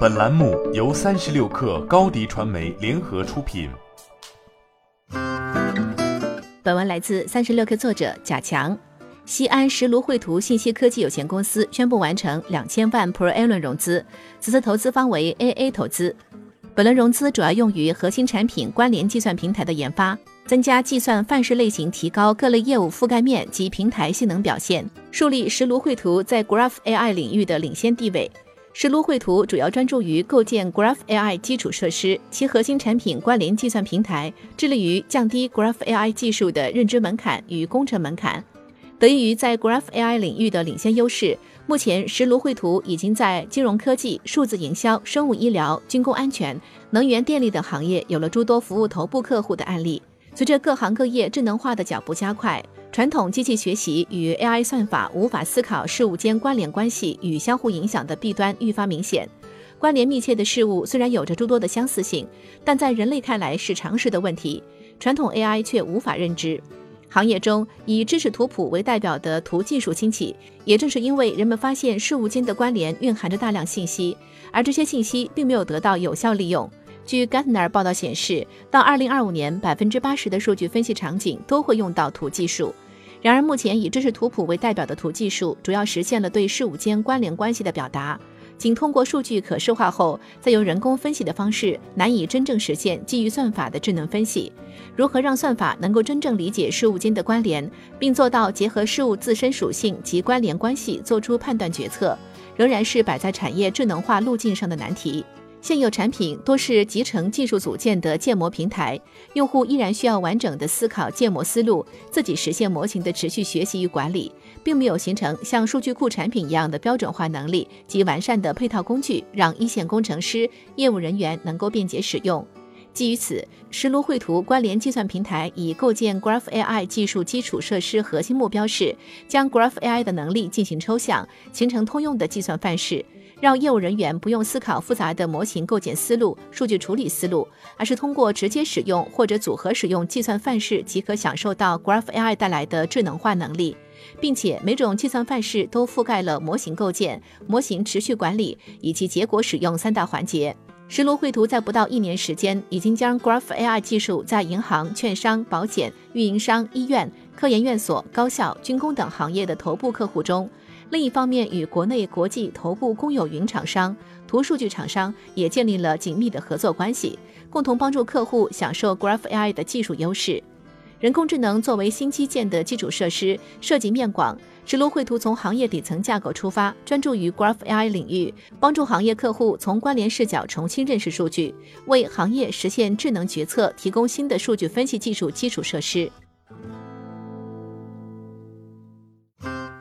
本栏目由三十六氪高低传媒联合出品。本文来自三十六氪作者贾强。西安石炉绘图信息科技有限公司宣布完成两千万 Pro A 轮融资，此次投资方为 AA 投资。本轮融资主要用于核心产品关联计算平台的研发。增加计算范式类型，提高各类业务覆盖面及平台性能表现，树立石炉绘图在 Graph AI 领域的领先地位。石炉绘图主要专注于构建 Graph AI 基础设施，其核心产品关联计算平台致力于降低 Graph AI 技术的认知门槛与工程门槛。得益于在 Graph AI 领域的领先优势，目前石炉绘图已经在金融科技、数字营销、生物医疗、军工安全、能源电力等行业有了诸多服务头部客户的案例。随着各行各业智能化的脚步加快，传统机器学习与 AI 算法无法思考事物间关联关系与相互影响的弊端愈发明显。关联密切的事物虽然有着诸多的相似性，但在人类看来是常识的问题，传统 AI 却无法认知。行业中以知识图谱为代表的图技术兴起，也正是因为人们发现事物间的关联蕴含着大量信息，而这些信息并没有得到有效利用。据 Gartner 报道显示，到2025年，百分之八十的数据分析场景都会用到图技术。然而，目前以知识图谱为代表的图技术，主要实现了对事物间关联关系的表达，仅通过数据可视化后，再由人工分析的方式，难以真正实现基于算法的智能分析。如何让算法能够真正理解事物间的关联，并做到结合事物自身属性及关联关系做出判断决策，仍然是摆在产业智能化路径上的难题。现有产品多是集成技术组件的建模平台，用户依然需要完整的思考建模思路，自己实现模型的持续学习与管理，并没有形成像数据库产品一样的标准化能力及完善的配套工具，让一线工程师、业务人员能够便捷使用。基于此，石炉绘图关联计算平台以构建 Graph AI 技术基础设施核心目标是将 Graph AI 的能力进行抽象，形成通用的计算范式。让业务人员不用思考复杂的模型构建思路、数据处理思路，而是通过直接使用或者组合使用计算范式即可享受到 Graph AI 带来的智能化能力，并且每种计算范式都覆盖了模型构建、模型持续管理以及结果使用三大环节。石炉绘图在不到一年时间，已经将 Graph AI 技术在银行、券商、保险、运营商、医院、科研院所、高校、军工等行业的头部客户中。另一方面，与国内国际头部公有云厂商、图数据厂商也建立了紧密的合作关系，共同帮助客户享受 Graph AI 的技术优势。人工智能作为新基建的基础设施，涉及面广。石炉绘图从行业底层架构出发，专注于 Graph AI 领域，帮助行业客户从关联视角重新认识数据，为行业实现智能决策提供新的数据分析技术基础设施。